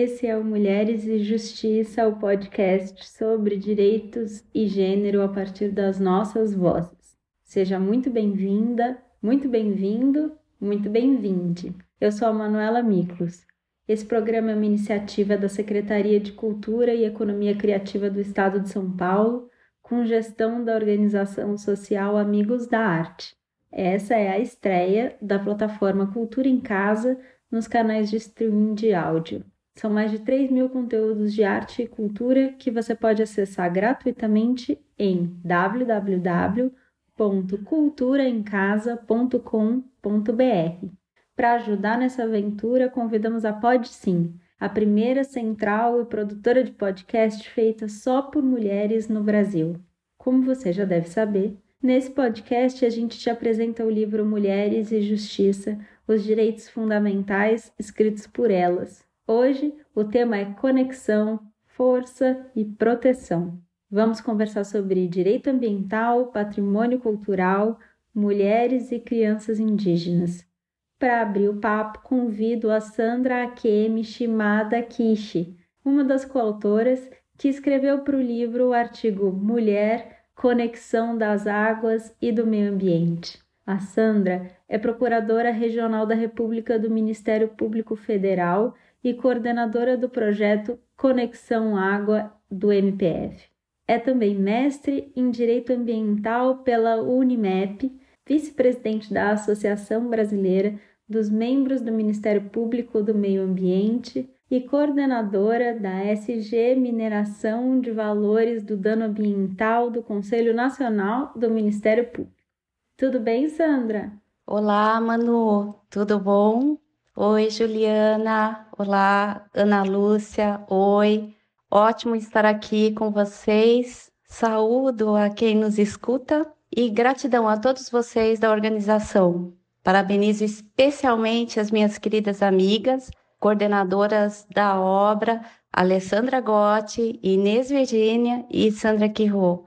Esse é o Mulheres e Justiça, o podcast sobre direitos e gênero a partir das nossas vozes. Seja muito bem-vinda, muito bem-vindo, muito bem-vinde. Eu sou a Manuela Miklos. Esse programa é uma iniciativa da Secretaria de Cultura e Economia Criativa do Estado de São Paulo, com gestão da organização social Amigos da Arte. Essa é a estreia da plataforma Cultura em Casa nos canais de streaming de áudio. São mais de 3 mil conteúdos de arte e cultura que você pode acessar gratuitamente em www.culturaemcasa.com.br. Para ajudar nessa aventura, convidamos a PodSim, a primeira central e produtora de podcast feita só por mulheres no Brasil. Como você já deve saber, nesse podcast a gente te apresenta o livro Mulheres e Justiça, os direitos fundamentais escritos por elas, Hoje o tema é conexão, força e proteção. Vamos conversar sobre direito ambiental, patrimônio cultural, mulheres e crianças indígenas. Para abrir o papo, convido a Sandra Akemi Shimada Kishi, uma das coautoras que escreveu para o livro o artigo Mulher, Conexão das Águas e do Meio Ambiente. A Sandra é procuradora regional da República do Ministério Público Federal e coordenadora do projeto Conexão Água do MPF. É também mestre em Direito Ambiental pela Unimep, vice-presidente da Associação Brasileira dos Membros do Ministério Público do Meio Ambiente e coordenadora da SG Mineração de Valores do Dano Ambiental do Conselho Nacional do Ministério Público. Tudo bem, Sandra? Olá, Manu, tudo bom? Oi, Juliana. Olá, Ana Lúcia. Oi. Ótimo estar aqui com vocês. Saúdo a quem nos escuta e gratidão a todos vocês da organização. Parabenizo especialmente as minhas queridas amigas, coordenadoras da obra, Alessandra Gotti, Inês Virgínia e Sandra Quirro.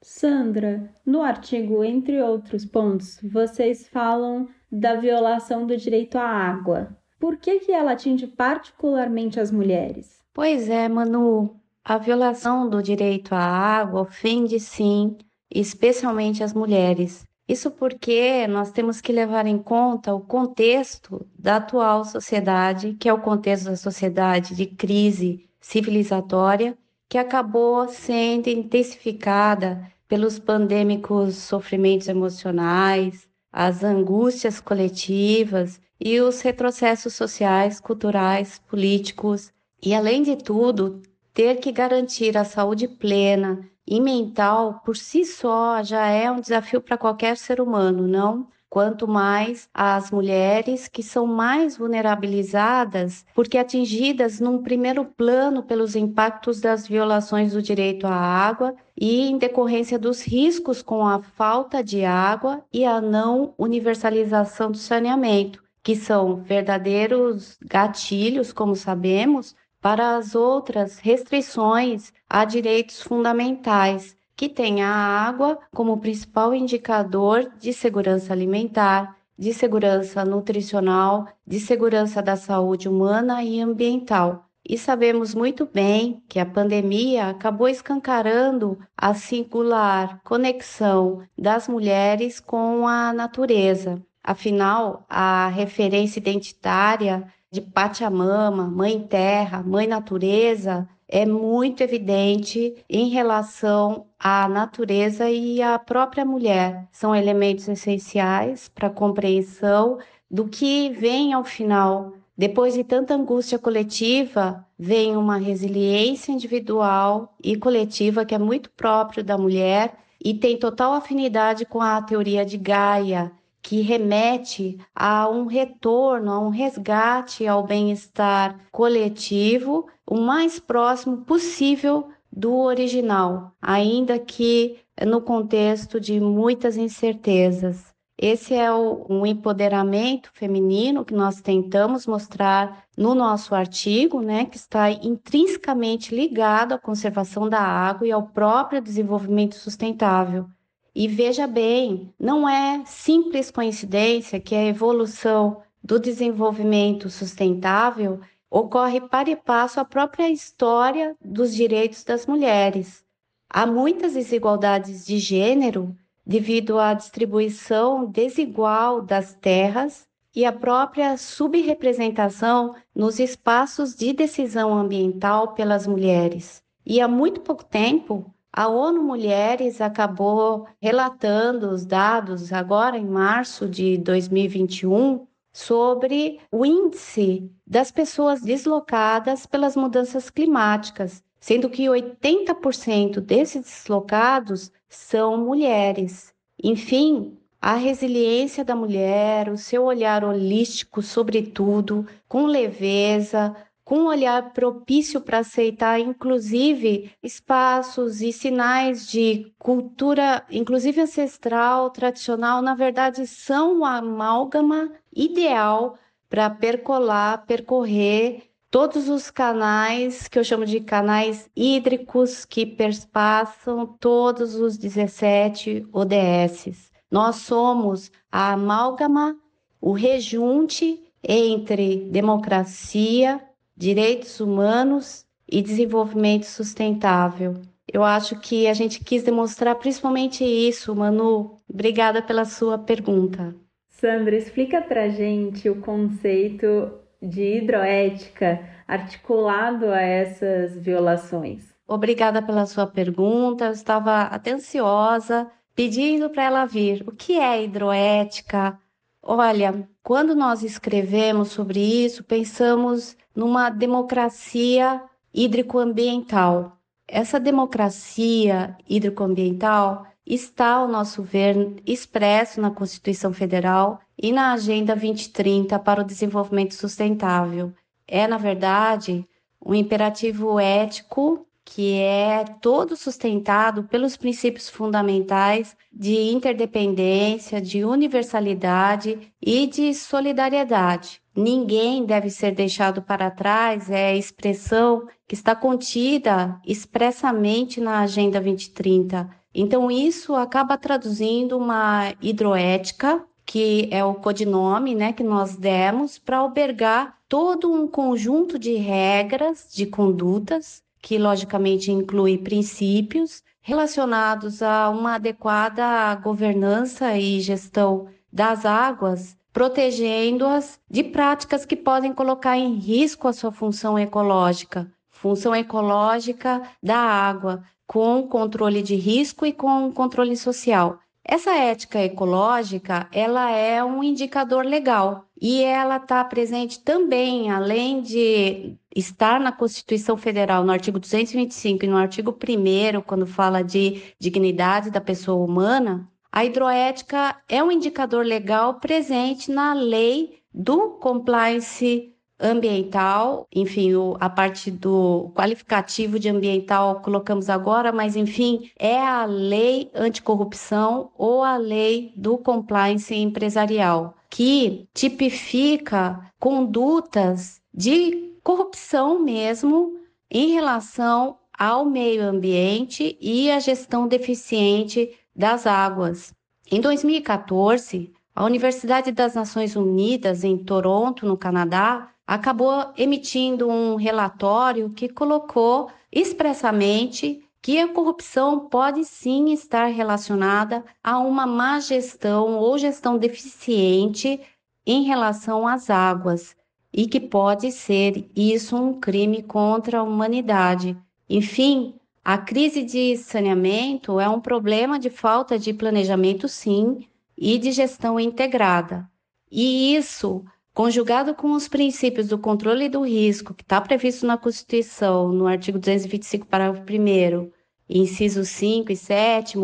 Sandra, no artigo, entre outros pontos, vocês falam da violação do direito à água. Por que, que ela atinge particularmente as mulheres? Pois é, Manu. A violação do direito à água ofende sim, especialmente as mulheres. Isso porque nós temos que levar em conta o contexto da atual sociedade, que é o contexto da sociedade de crise civilizatória, que acabou sendo intensificada pelos pandêmicos sofrimentos emocionais, as angústias coletivas e os retrocessos sociais, culturais, políticos, e além de tudo, ter que garantir a saúde plena e mental por si só já é um desafio para qualquer ser humano, não? Quanto mais as mulheres que são mais vulnerabilizadas, porque atingidas num primeiro plano pelos impactos das violações do direito à água e em decorrência dos riscos com a falta de água e a não universalização do saneamento, que são verdadeiros gatilhos, como sabemos, para as outras restrições a direitos fundamentais que tem a água como principal indicador de segurança alimentar, de segurança nutricional, de segurança da saúde humana e ambiental. E sabemos muito bem que a pandemia acabou escancarando a singular conexão das mulheres com a natureza. Afinal, a referência identitária de Pachamama, Mãe Terra, Mãe Natureza, é muito evidente em relação à natureza e à própria mulher. São elementos essenciais para a compreensão do que vem ao final. Depois de tanta angústia coletiva, vem uma resiliência individual e coletiva que é muito próprio da mulher e tem total afinidade com a teoria de Gaia, que remete a um retorno, a um resgate ao bem-estar coletivo o mais próximo possível do original, ainda que no contexto de muitas incertezas. Esse é o, um empoderamento feminino que nós tentamos mostrar no nosso artigo, né, que está intrinsecamente ligado à conservação da água e ao próprio desenvolvimento sustentável. E veja bem, não é simples coincidência que a evolução do desenvolvimento sustentável ocorre para e passo a própria história dos direitos das mulheres. Há muitas desigualdades de gênero devido à distribuição desigual das terras e a própria subrepresentação nos espaços de decisão ambiental pelas mulheres. E há muito pouco tempo, a ONU Mulheres acabou relatando os dados, agora em março de 2021, sobre o índice das pessoas deslocadas pelas mudanças climáticas, sendo que 80% desses deslocados são mulheres. Enfim, a resiliência da mulher, o seu olhar holístico sobre tudo, com leveza, com um olhar propício para aceitar, inclusive, espaços e sinais de cultura, inclusive ancestral, tradicional, na verdade, são uma amálgama ideal para percolar, percorrer todos os canais que eu chamo de canais hídricos que perspassam todos os 17 ODSs. Nós somos a amálgama, o rejunte entre democracia, direitos humanos e desenvolvimento sustentável. Eu acho que a gente quis demonstrar principalmente isso, Manu. Obrigada pela sua pergunta. Sandra, explica pra gente o conceito de hidroética articulado a essas violações. Obrigada pela sua pergunta. Eu estava atenciosa pedindo para ela vir. O que é hidroética? Olha, quando nós escrevemos sobre isso, pensamos numa democracia hídrico-ambiental. Essa democracia hídrico-ambiental está, ao nosso ver, expresso na Constituição Federal e na Agenda 2030 para o Desenvolvimento Sustentável. É, na verdade, um imperativo ético que é todo sustentado pelos princípios fundamentais de interdependência, de universalidade e de solidariedade. Ninguém deve ser deixado para trás é a expressão que está contida expressamente na Agenda 2030. Então, isso acaba traduzindo uma hidroética, que é o codinome né, que nós demos para albergar todo um conjunto de regras, de condutas que logicamente inclui princípios relacionados a uma adequada governança e gestão das águas, protegendo-as de práticas que podem colocar em risco a sua função ecológica, função ecológica da água, com controle de risco e com controle social. Essa ética ecológica, ela é um indicador legal e ela está presente também, além de estar na Constituição Federal, no artigo 225 e no artigo 1 quando fala de dignidade da pessoa humana, a hidroética é um indicador legal presente na lei do compliance ambiental, enfim, o, a parte do qualificativo de ambiental colocamos agora, mas enfim, é a lei anticorrupção ou a lei do compliance empresarial, que tipifica condutas de corrupção mesmo em relação ao meio ambiente e à gestão deficiente das águas. Em 2014, a Universidade das Nações Unidas, em Toronto, no Canadá, acabou emitindo um relatório que colocou expressamente que a corrupção pode sim estar relacionada a uma má gestão ou gestão deficiente em relação às águas e que pode ser isso um crime contra a humanidade. Enfim, a crise de saneamento é um problema de falta de planejamento, sim, e de gestão integrada. E isso conjugado com os princípios do controle do risco, que está previsto na Constituição, no artigo 225, parágrafo 1, inciso 5 e 7,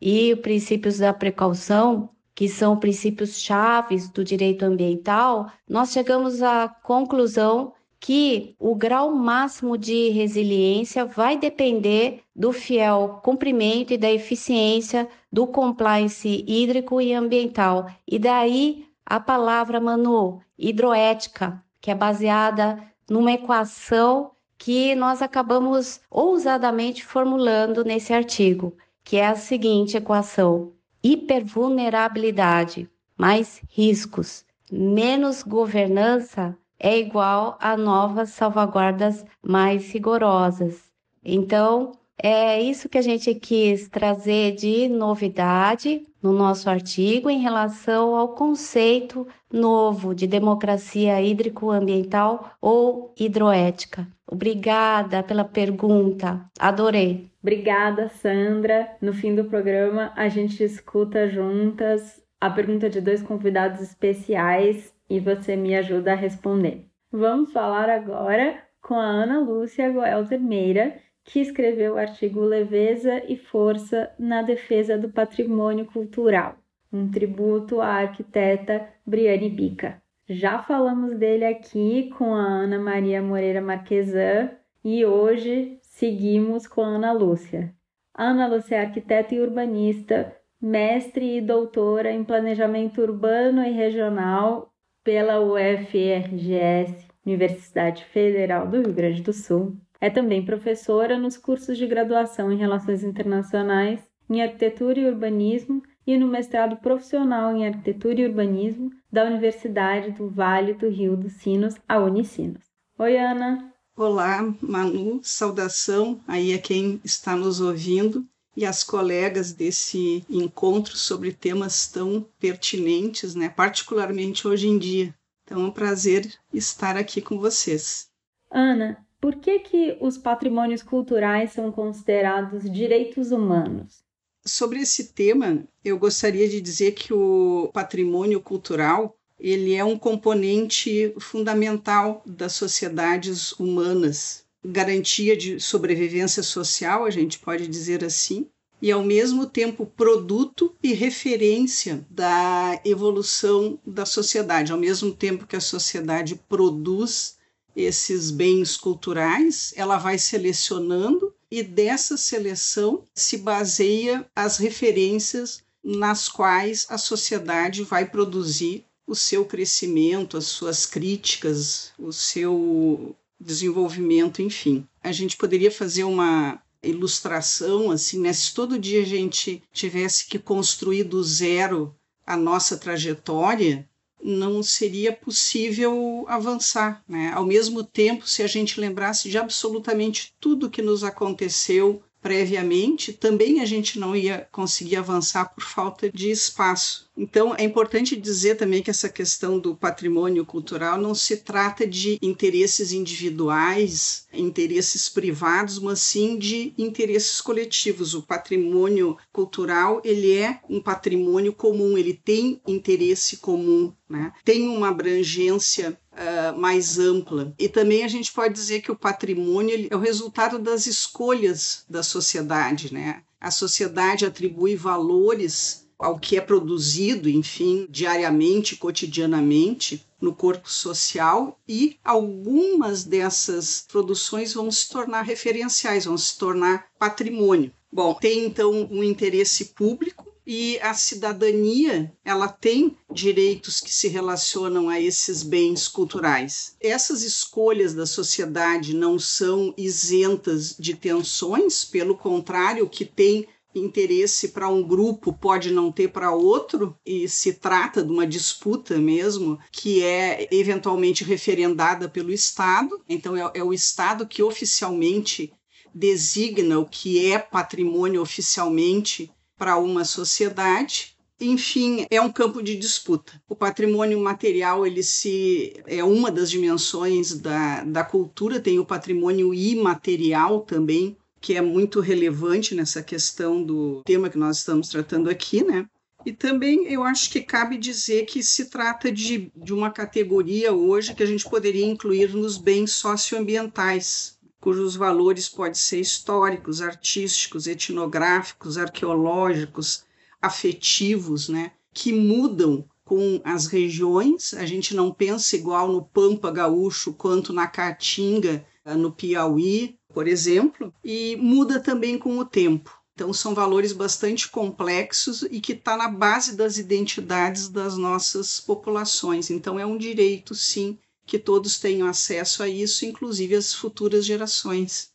e os princípios da precaução, que são princípios chaves do direito ambiental, nós chegamos à conclusão que o grau máximo de resiliência vai depender do fiel cumprimento e da eficiência do compliance hídrico e ambiental. E daí a palavra, Manu, hidroética, que é baseada numa equação que nós acabamos ousadamente formulando nesse artigo, que é a seguinte equação: hipervulnerabilidade mais riscos menos governança é igual a novas salvaguardas mais rigorosas. Então, é isso que a gente quis trazer de novidade no nosso artigo em relação ao conceito novo de democracia hídrico-ambiental ou hidroética. Obrigada pela pergunta, adorei. Obrigada, Sandra. No fim do programa, a gente escuta juntas a pergunta de dois convidados especiais e você me ajuda a responder. Vamos falar agora com a Ana Lúcia Goelter Meira, que escreveu o artigo Leveza e Força na Defesa do Patrimônio Cultural, um tributo à arquiteta Briane Bica. Já falamos dele aqui com a Ana Maria Moreira Marquesan e hoje seguimos com a Ana Lúcia. A Ana Lúcia é arquiteta e urbanista, mestre e doutora em planejamento urbano e regional pela UFRGS, Universidade Federal do Rio Grande do Sul é também professora nos cursos de graduação em Relações Internacionais, em Arquitetura e Urbanismo e no mestrado profissional em Arquitetura e Urbanismo da Universidade do Vale do Rio dos Sinos, a Unicinos. Oi, Ana. Olá, Manu. Saudação aí a quem está nos ouvindo e as colegas desse encontro sobre temas tão pertinentes, né? particularmente hoje em dia. Então é um prazer estar aqui com vocês. Ana, por que, que os patrimônios culturais são considerados direitos humanos? Sobre esse tema, eu gostaria de dizer que o patrimônio cultural ele é um componente fundamental das sociedades humanas, garantia de sobrevivência social, a gente pode dizer assim, e ao mesmo tempo produto e referência da evolução da sociedade. Ao mesmo tempo que a sociedade produz esses bens culturais, ela vai selecionando e dessa seleção se baseia as referências nas quais a sociedade vai produzir o seu crescimento, as suas críticas, o seu desenvolvimento, enfim. A gente poderia fazer uma ilustração assim, né? Se todo dia a gente tivesse que construir do zero a nossa trajetória, não seria possível avançar. Né? Ao mesmo tempo, se a gente lembrasse de absolutamente tudo que nos aconteceu previamente, também a gente não ia conseguir avançar por falta de espaço. Então, é importante dizer também que essa questão do patrimônio cultural não se trata de interesses individuais, interesses privados, mas sim de interesses coletivos. O patrimônio cultural, ele é um patrimônio comum, ele tem interesse comum, né? Tem uma abrangência Uh, mais ampla. E também a gente pode dizer que o patrimônio é o resultado das escolhas da sociedade. Né? A sociedade atribui valores ao que é produzido, enfim, diariamente, cotidianamente no corpo social e algumas dessas produções vão se tornar referenciais, vão se tornar patrimônio. Bom, tem então um interesse público e a cidadania ela tem direitos que se relacionam a esses bens culturais. Essas escolhas da sociedade não são isentas de tensões, pelo contrário, o que tem interesse para um grupo pode não ter para outro, e se trata de uma disputa mesmo, que é eventualmente referendada pelo Estado. Então, é, é o Estado que oficialmente designa o que é patrimônio oficialmente para uma sociedade. Enfim, é um campo de disputa. O patrimônio material ele se é uma das dimensões da, da cultura, tem o patrimônio imaterial também, que é muito relevante nessa questão do tema que nós estamos tratando aqui, né? E também eu acho que cabe dizer que se trata de, de uma categoria hoje que a gente poderia incluir nos bens socioambientais, cujos valores podem ser históricos, artísticos, etnográficos, arqueológicos, afetivos, né, que mudam com as regiões. A gente não pensa igual no Pampa Gaúcho quanto na Caatinga, eh, no Piauí, por exemplo, e muda também com o tempo. Então, são valores bastante complexos e que está na base das identidades das nossas populações. Então, é um direito, sim, que todos tenham acesso a isso, inclusive as futuras gerações.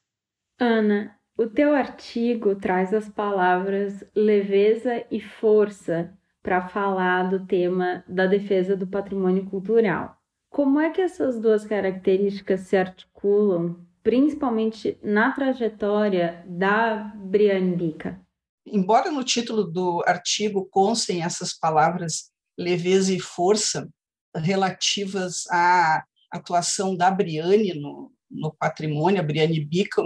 Ana, o teu artigo traz as palavras leveza e força para falar do tema da defesa do patrimônio cultural. Como é que essas duas características se articulam, principalmente na trajetória da Briane Bica? Embora no título do artigo constem essas palavras leveza e força relativas à atuação da Briane no, no patrimônio, a Briane Bica,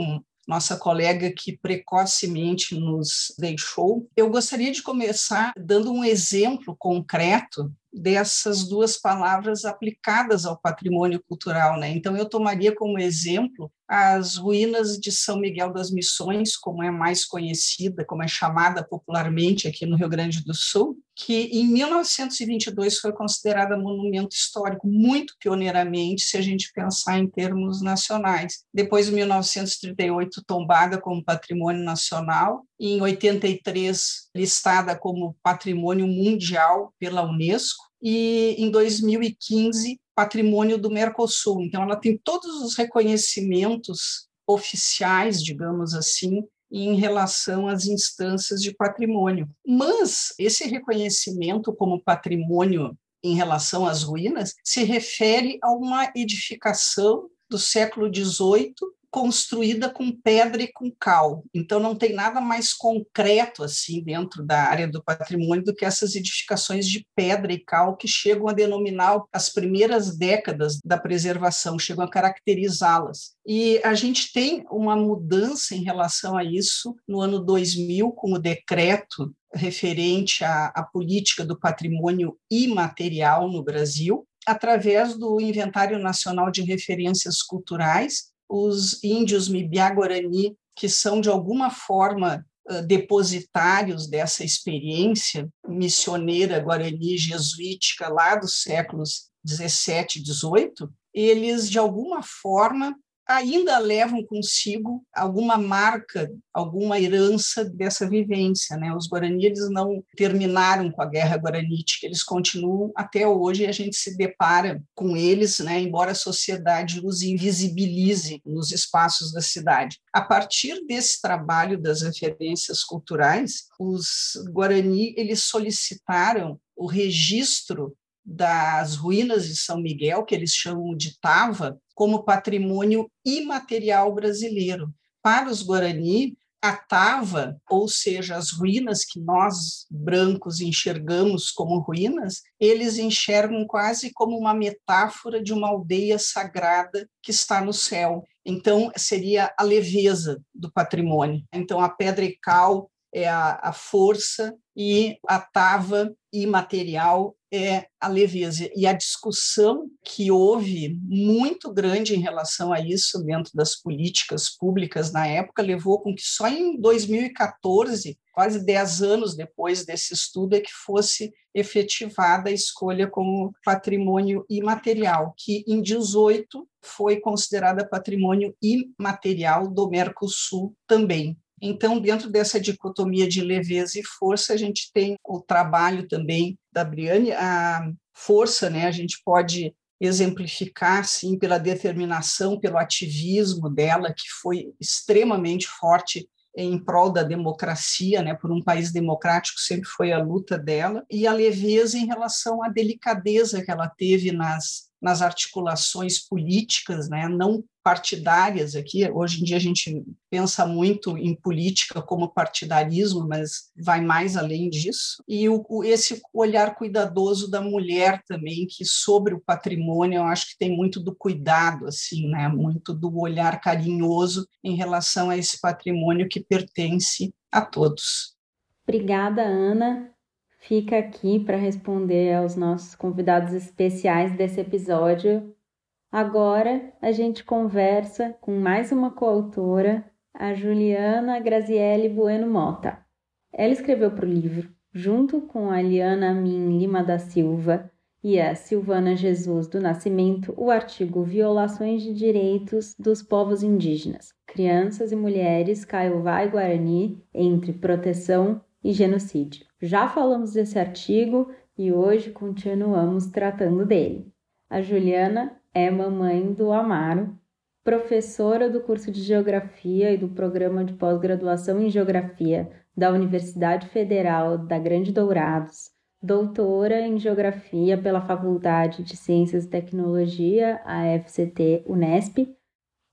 nossa colega que precocemente nos deixou. Eu gostaria de começar dando um exemplo concreto dessas duas palavras aplicadas ao patrimônio cultural. Né? Então, eu tomaria como exemplo as ruínas de São Miguel das Missões, como é mais conhecida, como é chamada popularmente aqui no Rio Grande do Sul, que em 1922 foi considerada monumento histórico, muito pioneiramente, se a gente pensar em termos nacionais. Depois, em 1938, tombada como patrimônio nacional, em 83, listada como patrimônio mundial pela Unesco, e em 2015 patrimônio do Mercosul. Então, ela tem todos os reconhecimentos oficiais, digamos assim, em relação às instâncias de patrimônio. Mas esse reconhecimento como patrimônio em relação às ruínas se refere a uma edificação do século XVIII construída com pedra e com cal. Então não tem nada mais concreto assim dentro da área do patrimônio do que essas edificações de pedra e cal que chegam a denominar as primeiras décadas da preservação, chegam a caracterizá-las. E a gente tem uma mudança em relação a isso no ano 2000 com o decreto referente à, à política do patrimônio imaterial no Brasil, através do Inventário Nacional de Referências Culturais, os índios Mibiá-Guarani, que são de alguma forma depositários dessa experiência missioneira guarani jesuítica lá dos séculos 17 e 18, eles de alguma forma ainda levam consigo alguma marca, alguma herança dessa vivência. Né? Os Guarani eles não terminaram com a Guerra Guaranítica, eles continuam até hoje e a gente se depara com eles, né? embora a sociedade os invisibilize nos espaços da cidade. A partir desse trabalho das referências culturais, os Guarani eles solicitaram o registro das ruínas de São Miguel, que eles chamam de Tava, como patrimônio imaterial brasileiro. Para os Guarani, a Tava, ou seja, as ruínas que nós brancos enxergamos como ruínas, eles enxergam quase como uma metáfora de uma aldeia sagrada que está no céu. Então, seria a leveza do patrimônio. Então, a pedra e cal é a, a força e a tava imaterial é a leveza. E a discussão que houve muito grande em relação a isso dentro das políticas públicas na época levou com que só em 2014, quase 10 anos depois desse estudo, é que fosse efetivada a escolha como patrimônio imaterial, que em 18 foi considerada patrimônio imaterial do Mercosul também. Então, dentro dessa dicotomia de leveza e força, a gente tem o trabalho também da Briane, a força, né? A gente pode exemplificar, sim, pela determinação, pelo ativismo dela, que foi extremamente forte em prol da democracia, né, por um país democrático, sempre foi a luta dela, e a leveza em relação à delicadeza que ela teve nas, nas articulações políticas, né, não partidárias aqui. Hoje em dia a gente pensa muito em política como partidarismo, mas vai mais além disso. E o, esse olhar cuidadoso da mulher também, que sobre o patrimônio eu acho que tem muito do cuidado, assim, né? Muito do olhar carinhoso em relação a esse patrimônio que pertence a todos. Obrigada, Ana. Fica aqui para responder aos nossos convidados especiais desse episódio Agora a gente conversa com mais uma coautora, a Juliana Graziele Bueno Mota. Ela escreveu para o livro, junto com a Liana Min Lima da Silva e a Silvana Jesus do Nascimento, o artigo Violações de Direitos dos Povos Indígenas, Crianças e Mulheres Kaiowá e Guarani entre Proteção e Genocídio. Já falamos desse artigo e hoje continuamos tratando dele. A Juliana é mamãe do Amaro, professora do curso de Geografia e do programa de pós-graduação em Geografia da Universidade Federal da Grande Dourados, doutora em Geografia pela Faculdade de Ciências e Tecnologia, a FCT Unesp.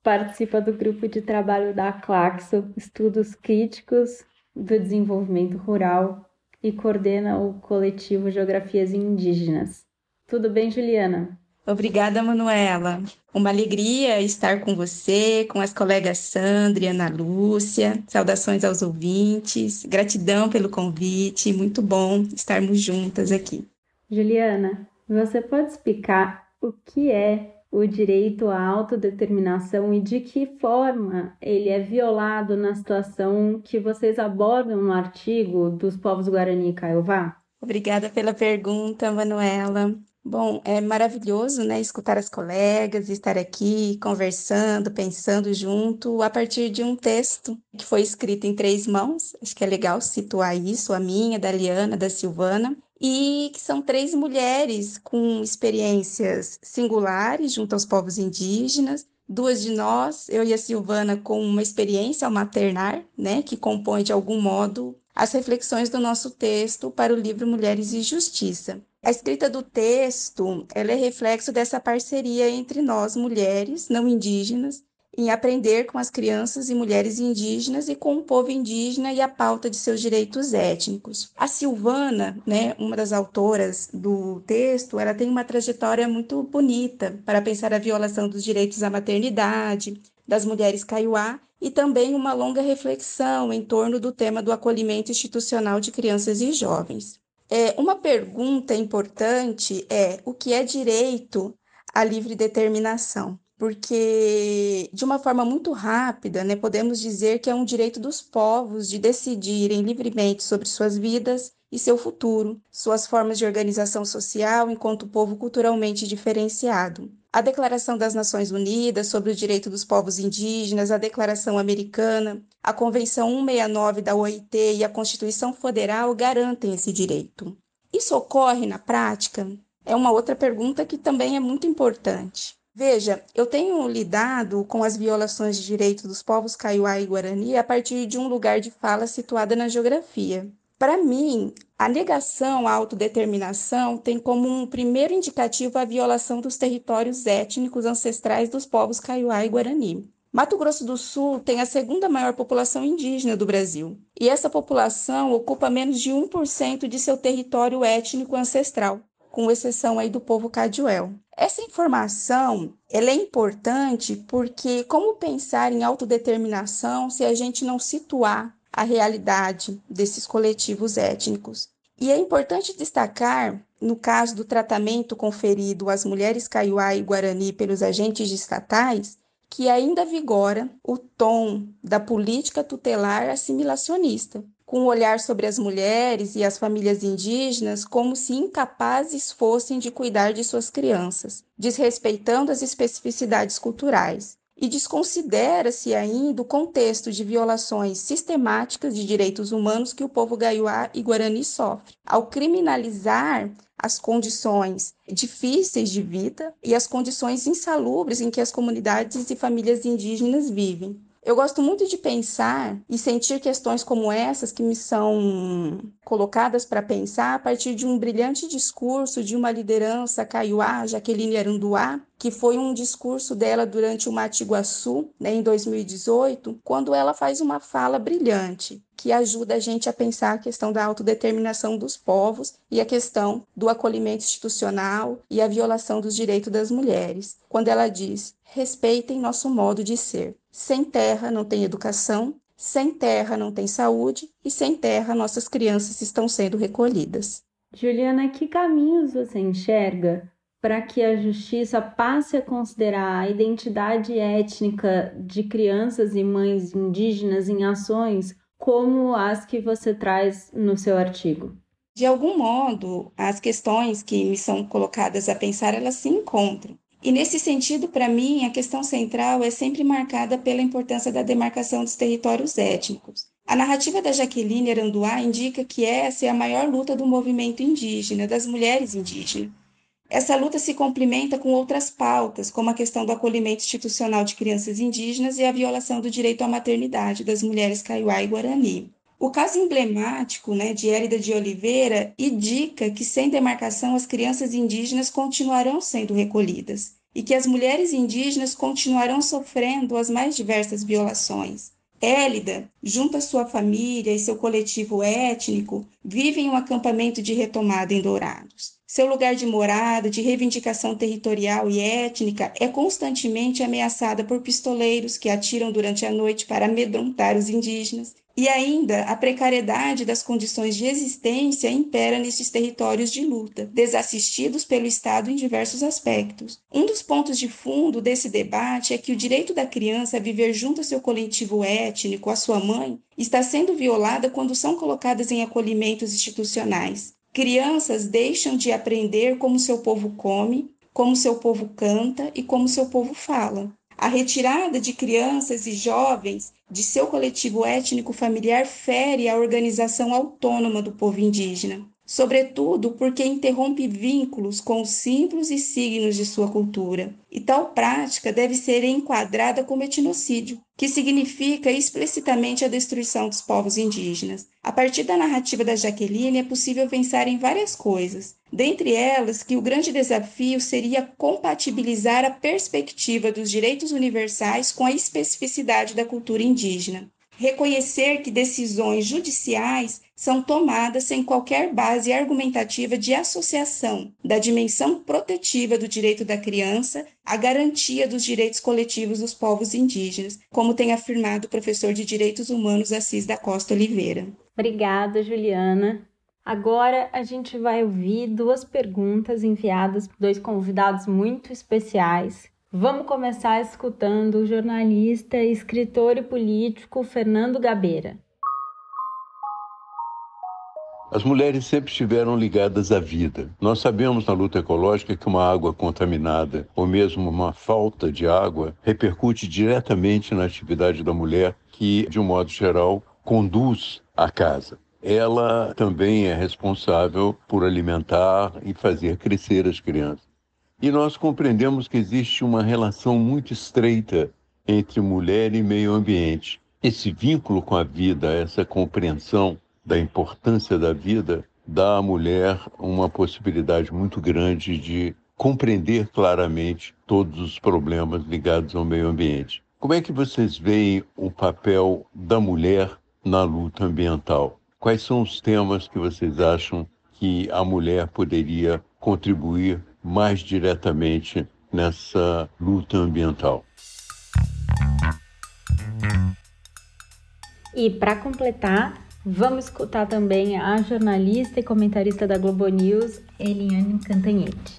Participa do grupo de trabalho da Claxo, Estudos Críticos do Desenvolvimento Rural, e coordena o coletivo Geografias Indígenas. Tudo bem, Juliana? Obrigada, Manuela. Uma alegria estar com você, com as colegas Sandra e Ana Lúcia. Saudações aos ouvintes. Gratidão pelo convite. Muito bom estarmos juntas aqui. Juliana, você pode explicar o que é o direito à autodeterminação e de que forma ele é violado na situação que vocês abordam no artigo dos povos Guarani e Kaiowá? Obrigada pela pergunta, Manuela. Bom, é maravilhoso, né, escutar as colegas, estar aqui conversando, pensando junto a partir de um texto que foi escrito em três mãos. Acho que é legal situar isso, a minha, da Liana, da Silvana, e que são três mulheres com experiências singulares junto aos povos indígenas. Duas de nós, eu e a Silvana, com uma experiência ao maternar, né, que compõe de algum modo as reflexões do nosso texto para o livro Mulheres e Justiça. A escrita do texto ela é reflexo dessa parceria entre nós, mulheres não indígenas, em aprender com as crianças e mulheres indígenas e com o povo indígena e a pauta de seus direitos étnicos. A Silvana, né, uma das autoras do texto, ela tem uma trajetória muito bonita para pensar a violação dos direitos à maternidade das mulheres caiuá e também uma longa reflexão em torno do tema do acolhimento institucional de crianças e jovens. É, uma pergunta importante é o que é direito à livre determinação? Porque, de uma forma muito rápida, né, podemos dizer que é um direito dos povos de decidirem livremente sobre suas vidas e seu futuro, suas formas de organização social enquanto povo culturalmente diferenciado. A Declaração das Nações Unidas sobre o Direito dos Povos Indígenas, a Declaração Americana, a Convenção 169 da OIT e a Constituição Federal garantem esse direito. Isso ocorre na prática? É uma outra pergunta que também é muito importante. Veja, eu tenho lidado com as violações de direitos dos povos Kaiowá e Guarani a partir de um lugar de fala situada na geografia. Para mim, a negação à autodeterminação tem como um primeiro indicativo a violação dos territórios étnicos ancestrais dos povos Kaiowá e Guarani. Mato Grosso do Sul tem a segunda maior população indígena do Brasil, e essa população ocupa menos de 1% de seu território étnico ancestral, com exceção aí do povo Cadiuel. Essa informação ela é importante porque como pensar em autodeterminação se a gente não situar a realidade desses coletivos étnicos. E é importante destacar, no caso do tratamento conferido às mulheres Kaiowá e Guarani pelos agentes estatais, que ainda vigora o tom da política tutelar assimilacionista, com um olhar sobre as mulheres e as famílias indígenas como se incapazes fossem de cuidar de suas crianças, desrespeitando as especificidades culturais e desconsidera-se ainda o contexto de violações sistemáticas de direitos humanos que o povo gaiuá e guarani sofre, ao criminalizar as condições difíceis de vida e as condições insalubres em que as comunidades e famílias indígenas vivem. Eu gosto muito de pensar e sentir questões como essas que me são colocadas para pensar a partir de um brilhante discurso de uma liderança caiuá, Jaqueline Aranduá, que foi um discurso dela durante o Matiguaçu, né, em 2018, quando ela faz uma fala brilhante que ajuda a gente a pensar a questão da autodeterminação dos povos e a questão do acolhimento institucional e a violação dos direitos das mulheres. Quando ela diz: respeitem nosso modo de ser. Sem terra não tem educação, sem terra não tem saúde e sem terra nossas crianças estão sendo recolhidas. Juliana, que caminhos você enxerga para que a justiça passe a considerar a identidade étnica de crianças e mães indígenas em ações como as que você traz no seu artigo? De algum modo, as questões que me são colocadas a pensar, elas se encontram. E nesse sentido, para mim, a questão central é sempre marcada pela importância da demarcação dos territórios étnicos. A narrativa da Jaqueline Aranduá indica que essa é a maior luta do movimento indígena, das mulheres indígenas. Essa luta se complementa com outras pautas, como a questão do acolhimento institucional de crianças indígenas e a violação do direito à maternidade das mulheres caiuá e guarani. O caso emblemático né, de Érida de Oliveira indica que, sem demarcação, as crianças indígenas continuarão sendo recolhidas e que as mulheres indígenas continuarão sofrendo as mais diversas violações. Élida, junto à sua família e seu coletivo étnico, vive em um acampamento de retomada em Dourados. Seu lugar de morada, de reivindicação territorial e étnica é constantemente ameaçada por pistoleiros que atiram durante a noite para amedrontar os indígenas e ainda a precariedade das condições de existência impera nesses territórios de luta, desassistidos pelo Estado em diversos aspectos. Um dos pontos de fundo desse debate é que o direito da criança a viver junto a seu coletivo étnico, a sua mãe, está sendo violada quando são colocadas em acolhimentos institucionais. Crianças deixam de aprender como seu povo come, como seu povo canta e como seu povo fala. A retirada de crianças e jovens de seu coletivo étnico familiar fere a organização autônoma do povo indígena sobretudo porque interrompe vínculos com os símbolos e signos de sua cultura. E tal prática deve ser enquadrada como etnocídio, que significa explicitamente a destruição dos povos indígenas. A partir da narrativa da Jaqueline é possível pensar em várias coisas, dentre elas que o grande desafio seria compatibilizar a perspectiva dos direitos universais com a especificidade da cultura indígena reconhecer que decisões judiciais são tomadas sem qualquer base argumentativa de associação da dimensão protetiva do direito da criança à garantia dos direitos coletivos dos povos indígenas, como tem afirmado o professor de Direitos Humanos Assis da Costa Oliveira. Obrigada, Juliana. Agora a gente vai ouvir duas perguntas enviadas por dois convidados muito especiais Vamos começar escutando o jornalista, escritor e político Fernando Gabeira. As mulheres sempre estiveram ligadas à vida. Nós sabemos na luta ecológica que uma água contaminada ou mesmo uma falta de água repercute diretamente na atividade da mulher, que, de um modo geral, conduz a casa. Ela também é responsável por alimentar e fazer crescer as crianças. E nós compreendemos que existe uma relação muito estreita entre mulher e meio ambiente. Esse vínculo com a vida, essa compreensão da importância da vida, dá à mulher uma possibilidade muito grande de compreender claramente todos os problemas ligados ao meio ambiente. Como é que vocês veem o papel da mulher na luta ambiental? Quais são os temas que vocês acham que a mulher poderia contribuir mais diretamente nessa luta ambiental. E para completar, vamos escutar também a jornalista e comentarista da Globo News, Eliane Cantanhede.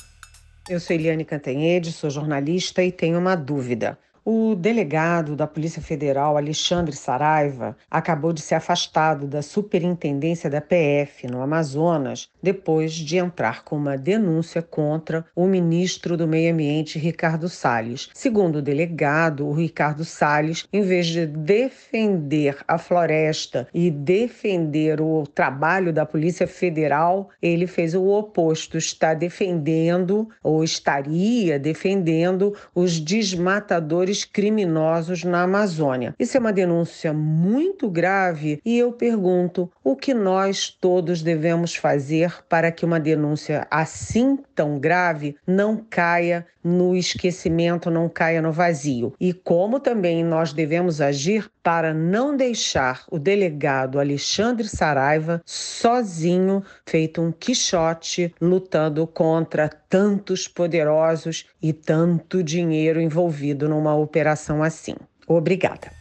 Eu sou Eliane Cantanhede, sou jornalista e tenho uma dúvida. O delegado da Polícia Federal, Alexandre Saraiva, acabou de ser afastado da superintendência da PF no Amazonas depois de entrar com uma denúncia contra o ministro do Meio Ambiente, Ricardo Salles. Segundo o delegado, o Ricardo Salles, em vez de defender a floresta e defender o trabalho da Polícia Federal, ele fez o oposto, está defendendo ou estaria defendendo os desmatadores criminosos na Amazônia. Isso é uma denúncia muito grave e eu pergunto: o que nós todos devemos fazer para que uma denúncia assim tão grave não caia no esquecimento, não caia no vazio? E como também nós devemos agir para não deixar o delegado Alexandre Saraiva sozinho, feito um quixote, lutando contra tantos poderosos e tanto dinheiro envolvido numa operação assim. Obrigada.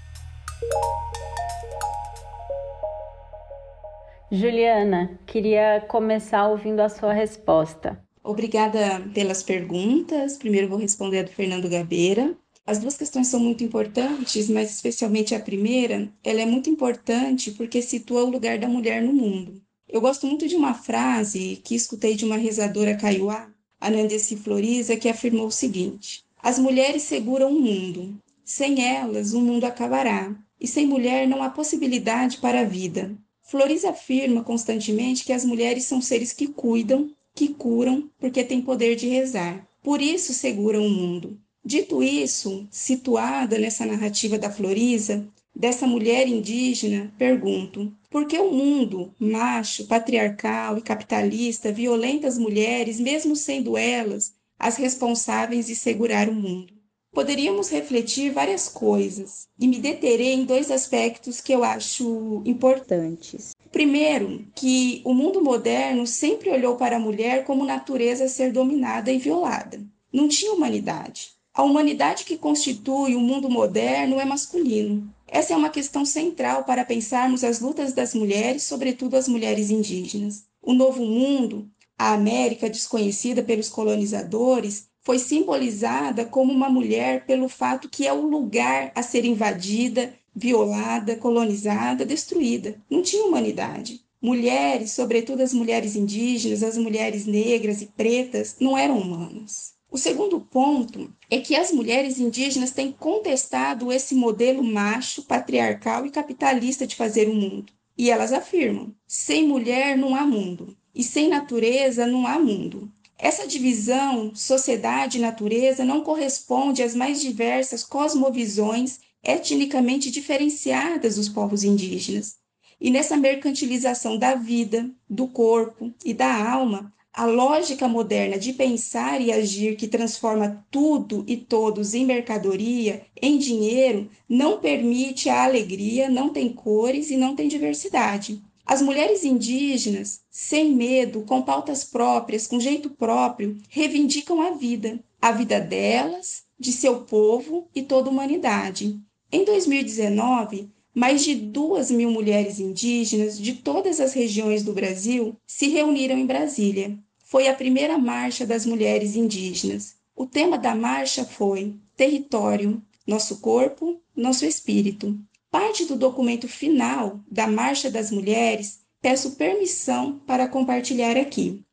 Juliana, queria começar ouvindo a sua resposta. Obrigada pelas perguntas. Primeiro vou responder a do Fernando Gabeira. As duas questões são muito importantes, mas especialmente a primeira, ela é muito importante porque situa o lugar da mulher no mundo. Eu gosto muito de uma frase que escutei de uma rezadora caiuá, Anandesi Floriza, que afirmou o seguinte: As mulheres seguram o mundo. Sem elas, o mundo acabará. E sem mulher não há possibilidade para a vida. Floriza afirma constantemente que as mulheres são seres que cuidam, que curam, porque têm poder de rezar. Por isso seguram o mundo. Dito isso, situada nessa narrativa da Florisa, dessa mulher indígena, pergunto: Porque o mundo macho, patriarcal e capitalista violenta as mulheres, mesmo sendo elas as responsáveis de segurar o mundo. Poderíamos refletir várias coisas e me deterei em dois aspectos que eu acho importantes. Primeiro, que o mundo moderno sempre olhou para a mulher como natureza a ser dominada e violada. Não tinha humanidade. A humanidade que constitui o mundo moderno é masculino. Essa é uma questão central para pensarmos as lutas das mulheres, sobretudo as mulheres indígenas. O novo mundo, a América desconhecida pelos colonizadores, foi simbolizada como uma mulher pelo fato que é o lugar a ser invadida, violada, colonizada, destruída. Não tinha humanidade. Mulheres, sobretudo as mulheres indígenas, as mulheres negras e pretas, não eram humanas. O segundo ponto é que as mulheres indígenas têm contestado esse modelo macho, patriarcal e capitalista de fazer o mundo. E elas afirmam: sem mulher não há mundo, e sem natureza não há mundo. Essa divisão sociedade e natureza não corresponde às mais diversas cosmovisões etnicamente diferenciadas dos povos indígenas. E nessa mercantilização da vida, do corpo e da alma, a lógica moderna de pensar e agir que transforma tudo e todos em mercadoria, em dinheiro, não permite a alegria, não tem cores e não tem diversidade. As mulheres indígenas, sem medo, com pautas próprias, com jeito próprio, reivindicam a vida, a vida delas, de seu povo e toda a humanidade. Em 2019, mais de duas mil mulheres indígenas de todas as regiões do Brasil se reuniram em Brasília foi a primeira marcha das mulheres indígenas. O tema da marcha foi Território, nosso corpo, nosso espírito. Parte do documento final da Marcha das Mulheres peço permissão para compartilhar aqui.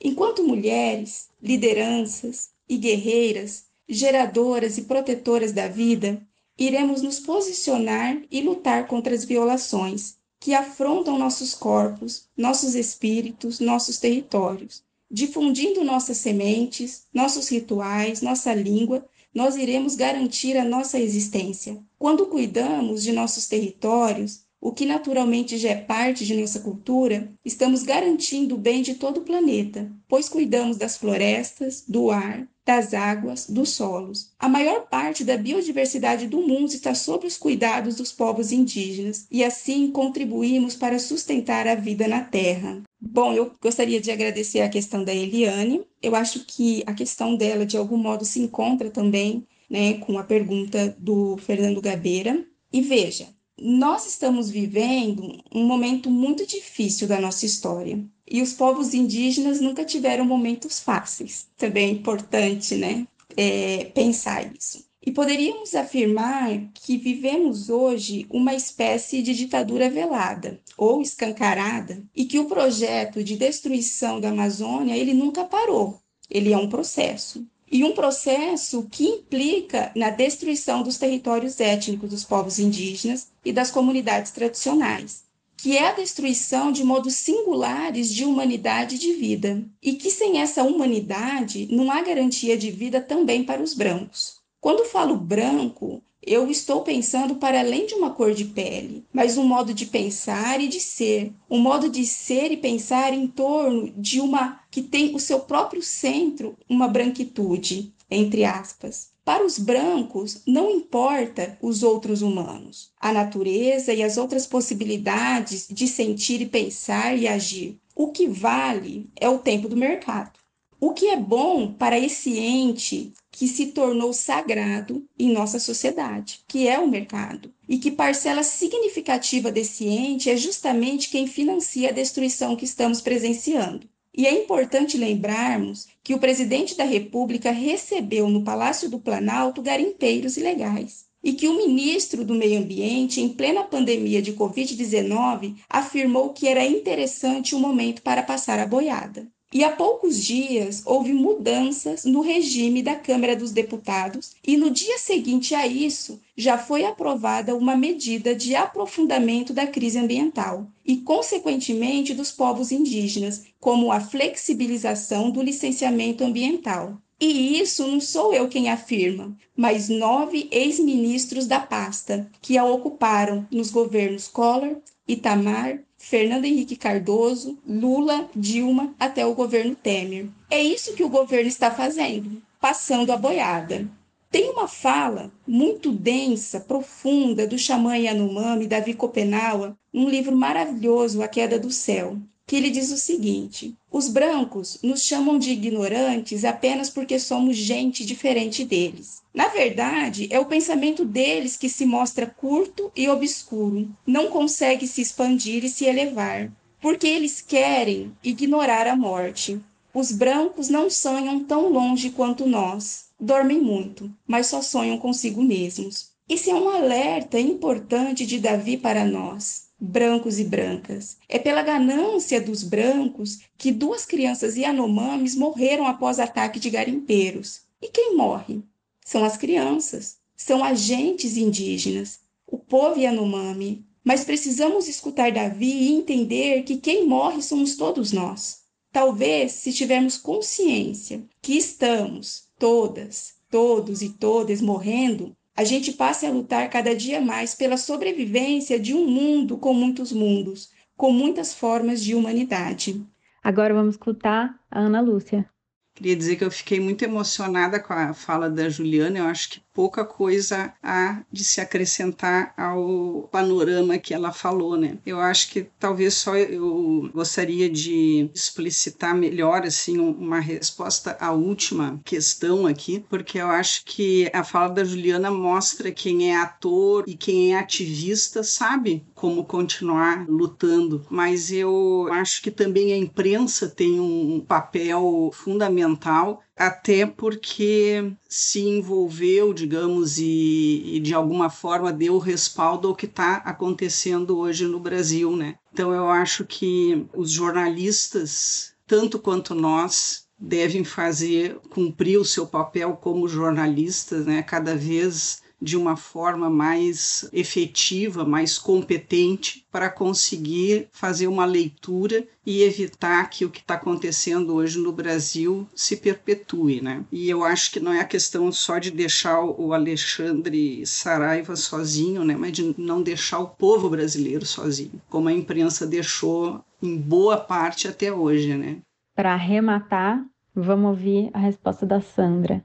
Enquanto mulheres, lideranças e guerreiras, geradoras e protetoras da vida, iremos nos posicionar e lutar contra as violações que afrontam nossos corpos, nossos espíritos, nossos territórios, difundindo nossas sementes, nossos rituais, nossa língua, nós iremos garantir a nossa existência. Quando cuidamos de nossos territórios, o que naturalmente já é parte de nossa cultura, estamos garantindo o bem de todo o planeta, pois cuidamos das florestas, do ar, das águas, dos solos. A maior parte da biodiversidade do mundo está sob os cuidados dos povos indígenas e assim contribuímos para sustentar a vida na Terra. Bom, eu gostaria de agradecer a questão da Eliane. Eu acho que a questão dela, de algum modo, se encontra também né, com a pergunta do Fernando Gabeira. E veja, nós estamos vivendo um momento muito difícil da nossa história. E os povos indígenas nunca tiveram momentos fáceis. Também é importante né, é, pensar isso. E poderíamos afirmar que vivemos hoje uma espécie de ditadura velada ou escancarada e que o projeto de destruição da Amazônia ele nunca parou. Ele é um processo e um processo que implica na destruição dos territórios étnicos dos povos indígenas e das comunidades tradicionais que é a destruição de modos singulares de humanidade e de vida, e que sem essa humanidade não há garantia de vida também para os brancos. Quando falo branco, eu estou pensando para além de uma cor de pele, mas um modo de pensar e de ser, um modo de ser e pensar em torno de uma que tem o seu próprio centro, uma branquitude, entre aspas. Para os brancos, não importa os outros humanos, a natureza e as outras possibilidades de sentir e pensar e agir. O que vale é o tempo do mercado. O que é bom para esse ente que se tornou sagrado em nossa sociedade, que é o mercado, e que parcela significativa desse ente é justamente quem financia a destruição que estamos presenciando. E é importante lembrarmos que o presidente da República recebeu no Palácio do Planalto garimpeiros ilegais. E que o ministro do Meio Ambiente, em plena pandemia de Covid-19, afirmou que era interessante o momento para passar a boiada. E há poucos dias houve mudanças no regime da Câmara dos Deputados, e no dia seguinte a isso já foi aprovada uma medida de aprofundamento da crise ambiental e, consequentemente, dos povos indígenas, como a flexibilização do licenciamento ambiental. E isso não sou eu quem afirma, mas nove ex-ministros da pasta que a ocuparam nos governos Collor, Itamar, Fernando Henrique Cardoso, Lula, Dilma até o governo Temer. É isso que o governo está fazendo, passando a boiada. Tem uma fala muito densa, profunda do xamã Yanomami, Davi Copenaua, num livro maravilhoso, A Queda do Céu, que ele diz o seguinte: Os brancos nos chamam de ignorantes apenas porque somos gente diferente deles. Na verdade, é o pensamento deles que se mostra curto e obscuro, não consegue se expandir e se elevar, porque eles querem ignorar a morte. Os brancos não sonham tão longe quanto nós, dormem muito, mas só sonham consigo mesmos. Esse é um alerta importante de Davi para nós brancos e brancas. É pela ganância dos brancos que duas crianças Yanomamis morreram após ataque de garimpeiros. E quem morre? São as crianças, são agentes indígenas, o povo Yanomami. Mas precisamos escutar Davi e entender que quem morre somos todos nós. Talvez, se tivermos consciência que estamos, todas, todos e todas, morrendo, a gente passe a lutar cada dia mais pela sobrevivência de um mundo com muitos mundos, com muitas formas de humanidade. Agora vamos escutar a Ana Lúcia. Queria dizer que eu fiquei muito emocionada com a fala da Juliana. Eu acho que pouca coisa há de se acrescentar ao panorama que ela falou, né? Eu acho que talvez só eu gostaria de explicitar melhor assim uma resposta à última questão aqui, porque eu acho que a fala da Juliana mostra quem é ator e quem é ativista sabe como continuar lutando, mas eu acho que também a imprensa tem um papel fundamental até porque se envolveu, digamos, e, e, de alguma forma deu respaldo ao que está acontecendo hoje no Brasil, né? Então eu acho que os jornalistas, tanto quanto nós, devem fazer cumprir o seu papel como jornalistas, né? Cada vez de uma forma mais efetiva, mais competente, para conseguir fazer uma leitura e evitar que o que está acontecendo hoje no Brasil se perpetue, né? E eu acho que não é a questão só de deixar o Alexandre Saraiva sozinho, né? Mas de não deixar o povo brasileiro sozinho, como a imprensa deixou em boa parte até hoje, né? Para arrematar, vamos ouvir a resposta da Sandra.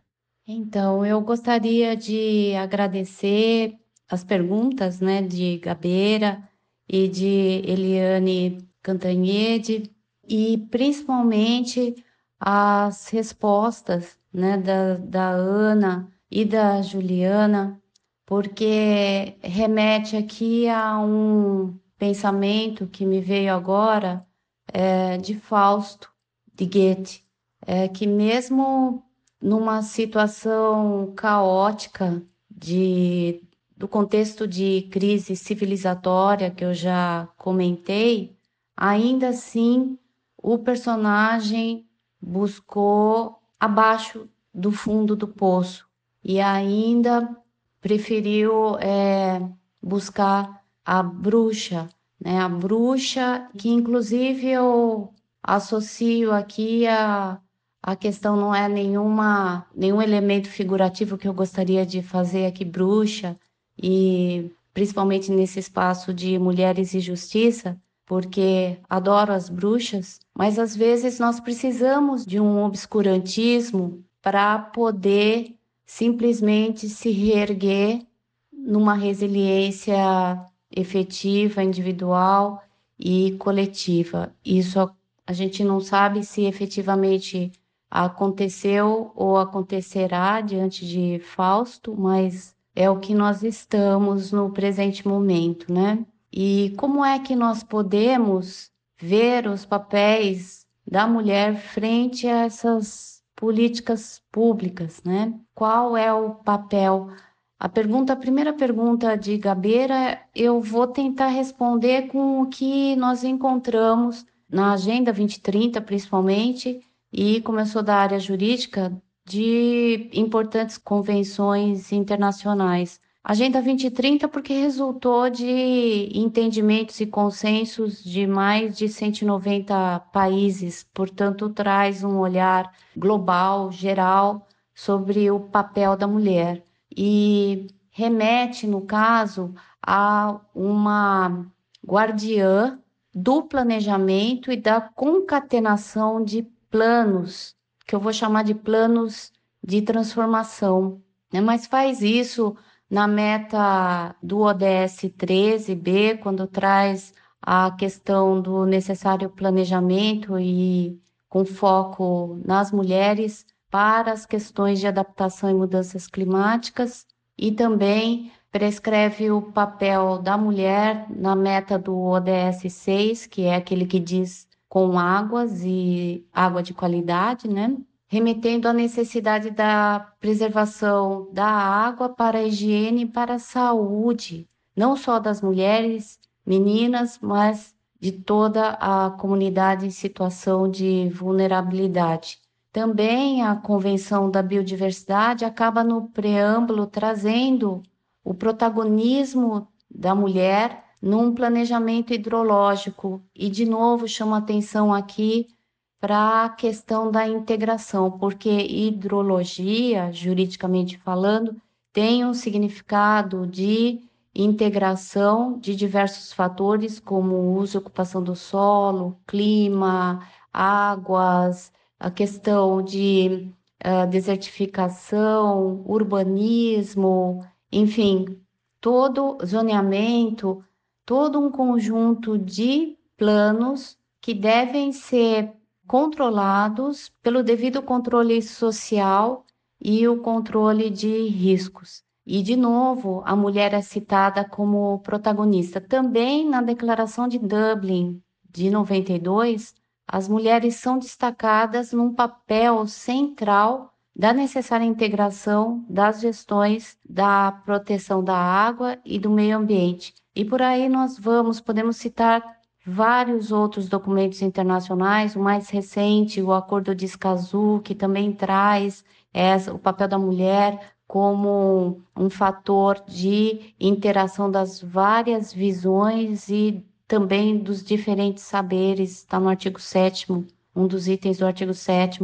Então, eu gostaria de agradecer as perguntas, né, de Gabeira e de Eliane Cantanhede e principalmente as respostas, né, da, da Ana e da Juliana, porque remete aqui a um pensamento que me veio agora é, de Fausto, de Goethe, é, que mesmo numa situação caótica de do contexto de crise civilizatória que eu já comentei, ainda assim o personagem buscou abaixo do fundo do poço e ainda preferiu é, buscar a bruxa, né? A bruxa que inclusive eu associo aqui a a questão não é nenhuma, nenhum elemento figurativo que eu gostaria de fazer aqui, bruxa, e principalmente nesse espaço de mulheres e justiça, porque adoro as bruxas, mas às vezes nós precisamos de um obscurantismo para poder simplesmente se reerguer numa resiliência efetiva, individual e coletiva. Isso a gente não sabe se efetivamente aconteceu ou acontecerá diante de Fausto, mas é o que nós estamos no presente momento, né? E como é que nós podemos ver os papéis da mulher frente a essas políticas públicas, né? Qual é o papel? A pergunta, a primeira pergunta de Gabeira, eu vou tentar responder com o que nós encontramos na Agenda 2030, principalmente, e começou da área jurídica de importantes convenções internacionais. Agenda 2030 porque resultou de entendimentos e consensos de mais de 190 países, portanto traz um olhar global, geral sobre o papel da mulher e remete, no caso, a uma guardiã do planejamento e da concatenação de planos, que eu vou chamar de planos de transformação, né? mas faz isso na meta do ODS 13B, quando traz a questão do necessário planejamento e com foco nas mulheres para as questões de adaptação e mudanças climáticas e também prescreve o papel da mulher na meta do ODS 6, que é aquele que diz com águas e água de qualidade, né? Remetendo à necessidade da preservação da água para a higiene e para a saúde, não só das mulheres, meninas, mas de toda a comunidade em situação de vulnerabilidade. Também a Convenção da Biodiversidade acaba no preâmbulo trazendo o protagonismo da mulher num planejamento hidrológico. E de novo chama atenção aqui para a questão da integração, porque hidrologia, juridicamente falando, tem um significado de integração de diversos fatores, como uso e ocupação do solo, clima, águas, a questão de uh, desertificação, urbanismo, enfim, todo zoneamento, todo um conjunto de planos que devem ser controlados pelo devido controle social e o controle de riscos. E, de novo, a mulher é citada como protagonista. Também na Declaração de Dublin de 92, as mulheres são destacadas num papel central da necessária integração das gestões da proteção da água e do meio ambiente. E por aí nós vamos, podemos citar vários outros documentos internacionais, o mais recente, o Acordo de Escazú, que também traz essa, o papel da mulher como um fator de interação das várias visões e também dos diferentes saberes, está no artigo 7 um dos itens do artigo 7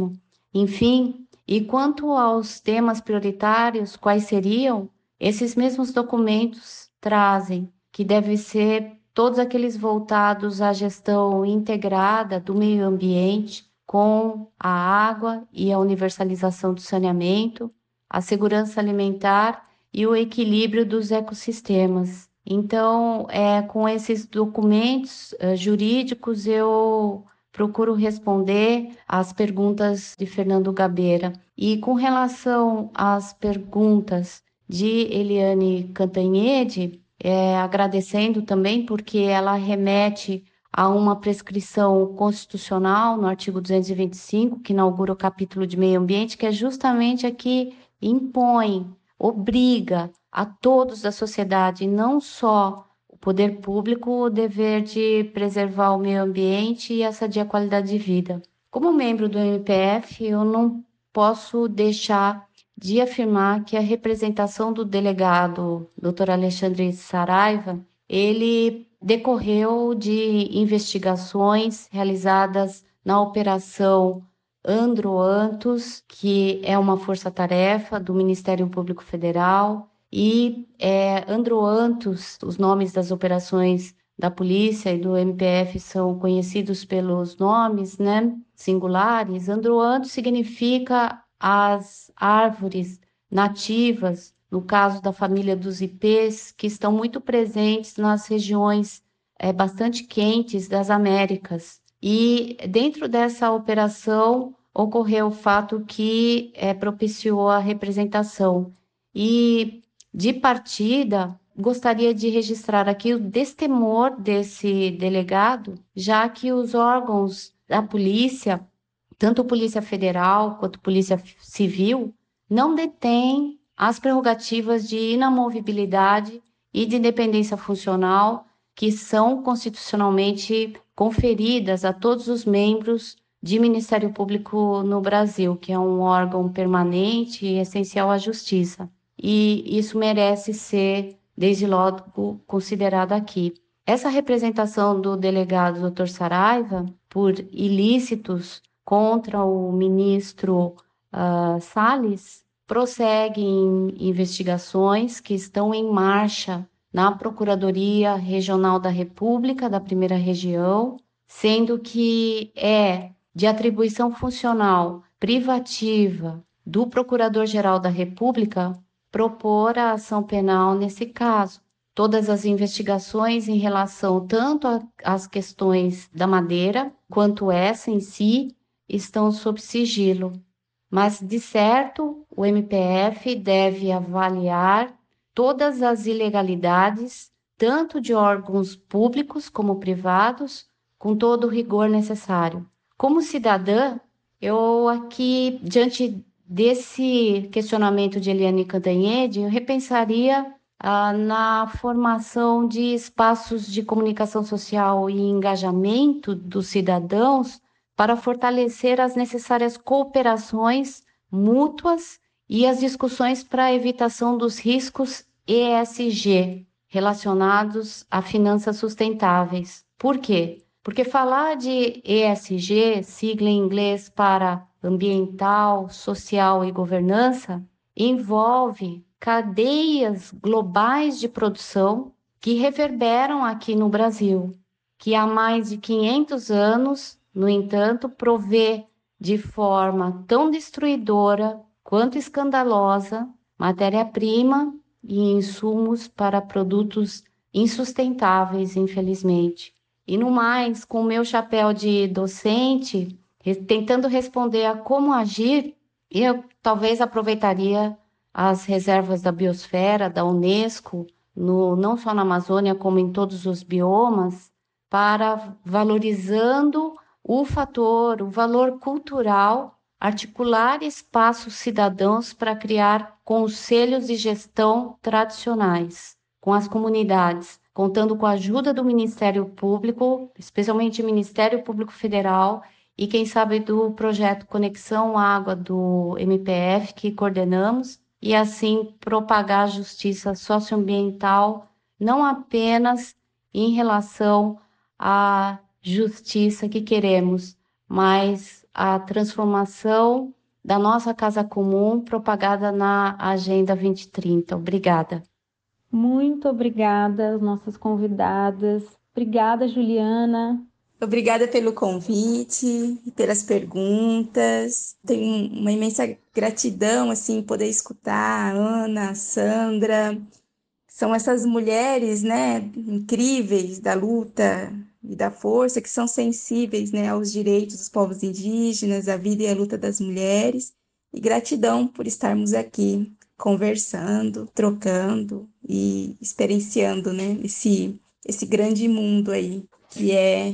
Enfim, e quanto aos temas prioritários, quais seriam? Esses mesmos documentos trazem que deve ser todos aqueles voltados à gestão integrada do meio ambiente com a água e a universalização do saneamento, a segurança alimentar e o equilíbrio dos ecossistemas. Então, é, com esses documentos uh, jurídicos, eu procuro responder às perguntas de Fernando Gabeira. E com relação às perguntas de Eliane Cantanhede, é, agradecendo também porque ela remete a uma prescrição constitucional no artigo 225, que inaugura o capítulo de meio ambiente, que é justamente a que impõe, obriga a todos da sociedade, não só o poder público, o dever de preservar o meio ambiente e essa a qualidade de vida. Como membro do MPF, eu não posso deixar de afirmar que a representação do delegado Dr. Alexandre Saraiva, ele decorreu de investigações realizadas na operação Androantos, que é uma força-tarefa do Ministério Público Federal, e é, Androantos, os nomes das operações da polícia e do MPF são conhecidos pelos nomes, né, singulares. Androantos significa as árvores nativas, no caso da família dos ipês, que estão muito presentes nas regiões é, bastante quentes das Américas. E dentro dessa operação ocorreu o fato que é, propiciou a representação. E de partida, gostaria de registrar aqui o destemor desse delegado, já que os órgãos da polícia, tanto Polícia Federal quanto Polícia Civil, não detêm as prerrogativas de inamovibilidade e de independência funcional que são constitucionalmente conferidas a todos os membros de Ministério Público no Brasil, que é um órgão permanente e essencial à justiça. E isso merece ser, desde logo, considerado aqui. Essa representação do delegado Dr. Saraiva por ilícitos contra o ministro uh, Salles prossegue em investigações que estão em marcha na Procuradoria Regional da República da Primeira Região, sendo que é de atribuição funcional privativa do Procurador-Geral da República propor a ação penal nesse caso. Todas as investigações em relação tanto às questões da madeira quanto essa em si estão sob sigilo. Mas, de certo, o MPF deve avaliar todas as ilegalidades, tanto de órgãos públicos como privados, com todo o rigor necessário. Como cidadã, eu aqui, diante desse questionamento de Eliane Cantanhede, eu repensaria ah, na formação de espaços de comunicação social e engajamento dos cidadãos para fortalecer as necessárias cooperações mútuas e as discussões para a evitação dos riscos ESG relacionados a finanças sustentáveis. Por quê? Porque falar de ESG, sigla em inglês para ambiental, social e governança, envolve cadeias globais de produção que reverberam aqui no Brasil, que há mais de 500 anos, no entanto, provê de forma tão destruidora quanto escandalosa matéria-prima e insumos para produtos insustentáveis, infelizmente. E no mais, com o meu chapéu de docente, tentando responder a como agir, eu talvez aproveitaria as reservas da biosfera, da Unesco, no, não só na Amazônia, como em todos os biomas, para valorizando o fator, o valor cultural, articular espaços cidadãos para criar conselhos de gestão tradicionais com as comunidades, contando com a ajuda do Ministério Público, especialmente o Ministério Público Federal e quem sabe do projeto Conexão Água do MPF que coordenamos e assim propagar a justiça socioambiental não apenas em relação à justiça que queremos, mas a transformação da nossa casa comum propagada na Agenda 2030. Obrigada. Muito obrigada, nossas convidadas. Obrigada, Juliana. Obrigada pelo convite e pelas perguntas. Tenho uma imensa gratidão assim poder escutar a Ana, a Sandra. São essas mulheres, né, incríveis da luta e da força que são sensíveis, né, aos direitos dos povos indígenas, à vida e à luta das mulheres. E gratidão por estarmos aqui conversando, trocando e experienciando, né, esse esse grande mundo aí que é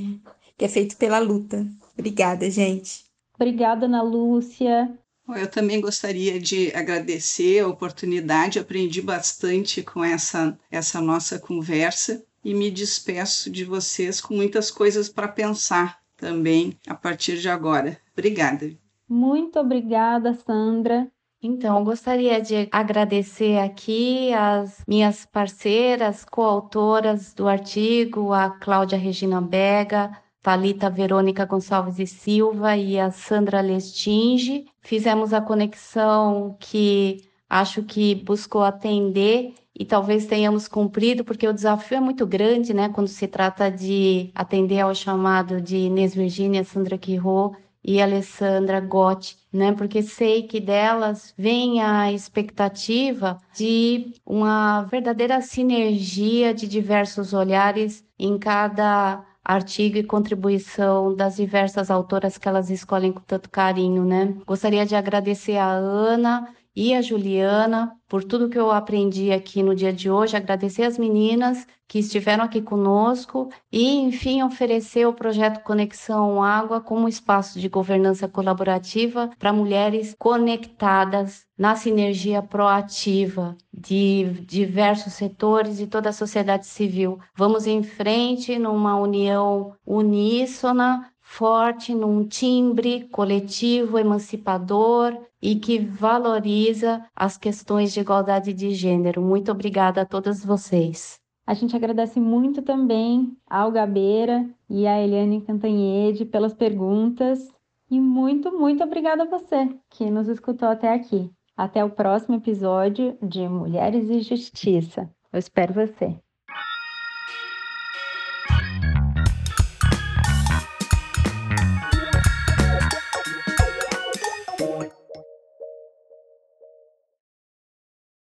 que é feito pela luta. Obrigada, gente. Obrigada, Ana Lúcia. Eu também gostaria de agradecer a oportunidade, aprendi bastante com essa, essa nossa conversa e me despeço de vocês com muitas coisas para pensar também a partir de agora. Obrigada. Muito obrigada, Sandra. Então, gostaria de agradecer aqui as minhas parceiras, coautoras do artigo, a Cláudia Regina Bega, Talita Verônica Gonçalves e Silva e a Sandra Lestinge. Fizemos a conexão que acho que buscou atender e talvez tenhamos cumprido, porque o desafio é muito grande, né, quando se trata de atender ao chamado de Inês Virginia, Sandra Quirô e Alessandra Gotti, né? Porque sei que delas vem a expectativa de uma verdadeira sinergia de diversos olhares em cada artigo e contribuição das diversas autoras que elas escolhem com tanto carinho, né? Gostaria de agradecer a Ana e a Juliana por tudo que eu aprendi aqui no dia de hoje, agradecer as meninas que estiveram aqui conosco e, enfim, oferecer o projeto Conexão Água como espaço de governança colaborativa para mulheres conectadas na sinergia proativa de diversos setores e toda a sociedade civil. Vamos em frente numa união uníssona forte num timbre coletivo emancipador e que valoriza as questões de igualdade de gênero. Muito obrigada a todas vocês. A gente agradece muito também ao Gabeira e a Eliane Cantanhede pelas perguntas e muito, muito obrigada a você que nos escutou até aqui. Até o próximo episódio de Mulheres e Justiça. Eu espero você.